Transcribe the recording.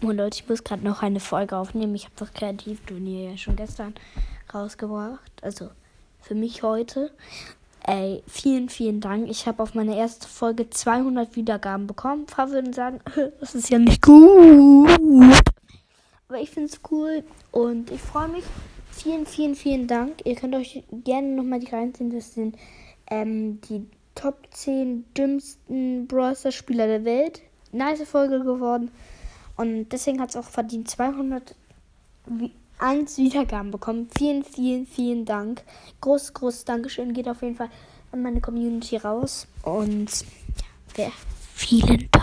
Oh Leute, ich muss gerade noch eine Folge aufnehmen. Ich habe das Kreativturnier ja schon gestern rausgebracht. Also für mich heute. Ey, vielen, vielen Dank. Ich habe auf meine erste Folge 200 Wiedergaben bekommen. Ein paar würden sagen, das ist ja nicht gut. Aber ich finde es cool und ich freue mich. Vielen, vielen, vielen Dank. Ihr könnt euch gerne nochmal die reinziehen. Das sind ähm, die Top 10 dümmsten Browser-Spieler der Welt. Nice Folge geworden. Und deswegen hat es auch verdient 201 Wiedergaben bekommen. Vielen, vielen, vielen Dank. Großes, großes Dankeschön geht auf jeden Fall an meine Community raus. Und ja, vielen Dank.